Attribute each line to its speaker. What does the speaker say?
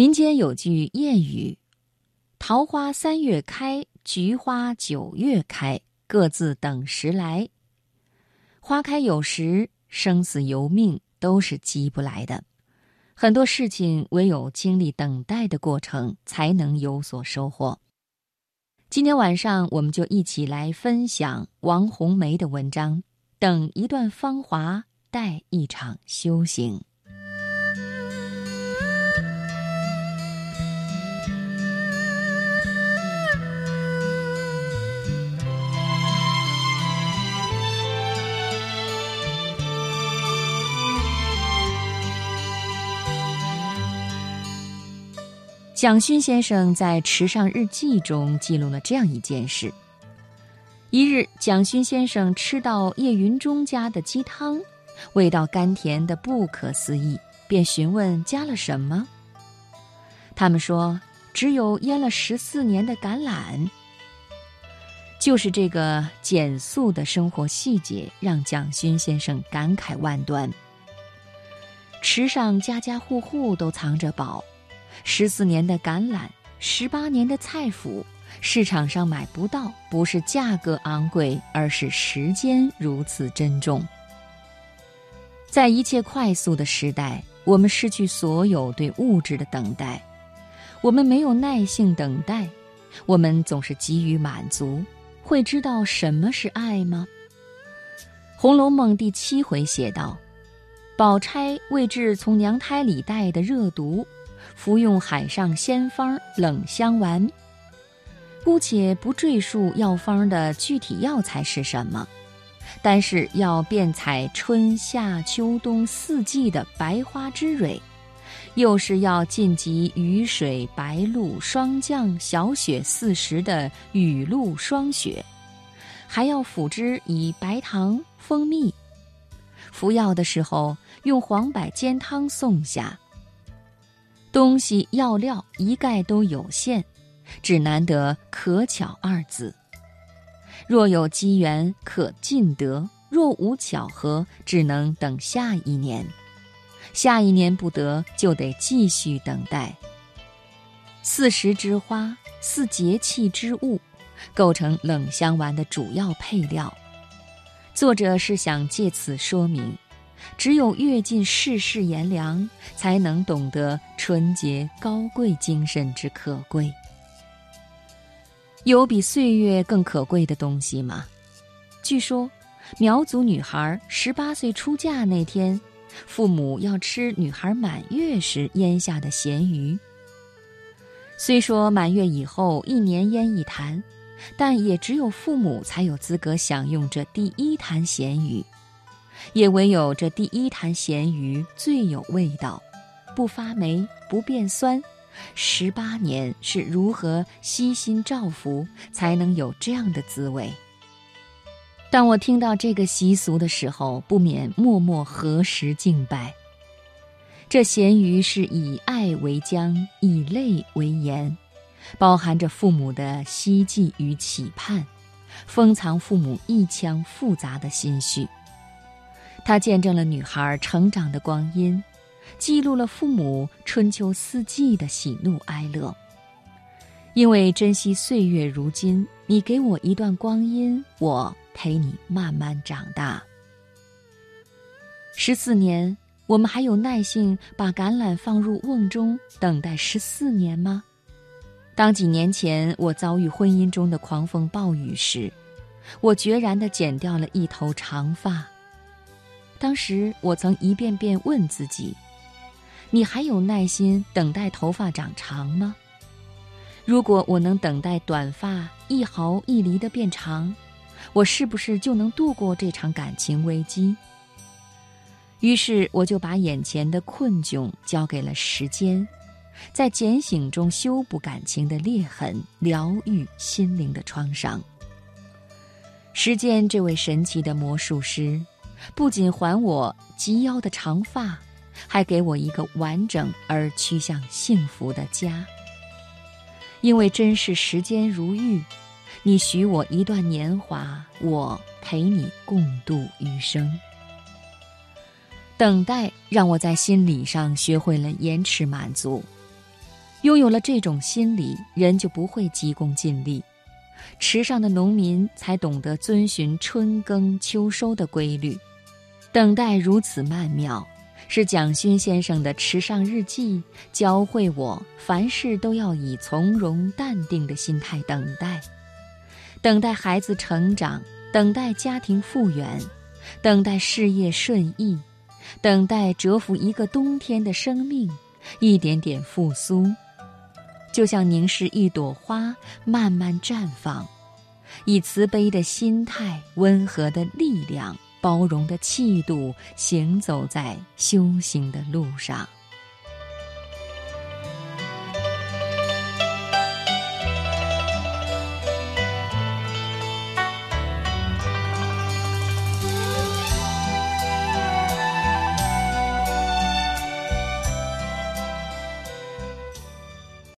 Speaker 1: 民间有句谚语：“桃花三月开，菊花九月开，各自等时来。”花开有时，生死由命，都是急不来的。很多事情唯有经历等待的过程，才能有所收获。今天晚上，我们就一起来分享王红梅的文章《等一段芳华，待一场修行》。蒋勋先生在《池上日记》中记录了这样一件事：一日，蒋勋先生吃到叶云中家的鸡汤，味道甘甜的不可思议，便询问加了什么。他们说，只有腌了十四年的橄榄。就是这个简素的生活细节，让蒋勋先生感慨万端。池上家家户户都藏着宝。十四年的橄榄，十八年的菜脯，市场上买不到，不是价格昂贵，而是时间如此珍重。在一切快速的时代，我们失去所有对物质的等待，我们没有耐性等待，我们总是急于满足。会知道什么是爱吗？《红楼梦》第七回写道：“宝钗为治从娘胎里带的热毒。”服用海上仙方冷香丸。姑且不赘述药方的具体药材是什么，但是要遍采春夏秋冬四季的白花之蕊，又是要晋级雨水、白露、霜降、小雪四时的雨露霜雪，还要辅之以白糖、蜂蜜。服药的时候用黄柏煎汤送下。东西药料一概都有限，只难得可巧二字。若有机缘可尽得，若无巧合，只能等下一年。下一年不得，就得继续等待。四时之花，四节气之物，构成冷香丸的主要配料。作者是想借此说明。只有阅尽世事炎凉，才能懂得纯洁高贵精神之可贵。有比岁月更可贵的东西吗？据说，苗族女孩十八岁出嫁那天，父母要吃女孩满月时腌下的咸鱼。虽说满月以后一年腌一坛，但也只有父母才有资格享用这第一坛咸鱼。也唯有这第一坛咸鱼最有味道，不发霉，不变酸。十八年是如何悉心照拂，才能有这样的滋味？当我听到这个习俗的时候，不免默默合十敬拜。这咸鱼是以爱为浆，以泪为盐，包含着父母的希冀与期盼，封藏父母一腔复杂的心绪。它见证了女孩成长的光阴，记录了父母春秋四季的喜怒哀乐。因为珍惜岁月如金，你给我一段光阴，我陪你慢慢长大。十四年，我们还有耐性把橄榄放入瓮中等待十四年吗？当几年前我遭遇婚姻中的狂风暴雨时，我决然地剪掉了一头长发。当时我曾一遍遍问自己：“你还有耐心等待头发长长吗？如果我能等待短发一毫一厘的变长，我是不是就能度过这场感情危机？”于是我就把眼前的困窘交给了时间，在简醒中修补感情的裂痕，疗愈心灵的创伤。时间这位神奇的魔术师。不仅还我及腰的长发，还给我一个完整而趋向幸福的家。因为珍视时间如玉，你许我一段年华，我陪你共度余生。等待让我在心理上学会了延迟满足。拥有了这种心理，人就不会急功近利。池上的农民才懂得遵循春耕秋收的规律。等待如此曼妙，是蒋勋先生的池上日记教会我，凡事都要以从容淡定的心态等待，等待孩子成长，等待家庭复原，等待事业顺意，等待蛰伏一个冬天的生命一点点复苏，就像凝视一朵花慢慢绽放，以慈悲的心态、温和的力量。包容的气度，行走在修行的路上。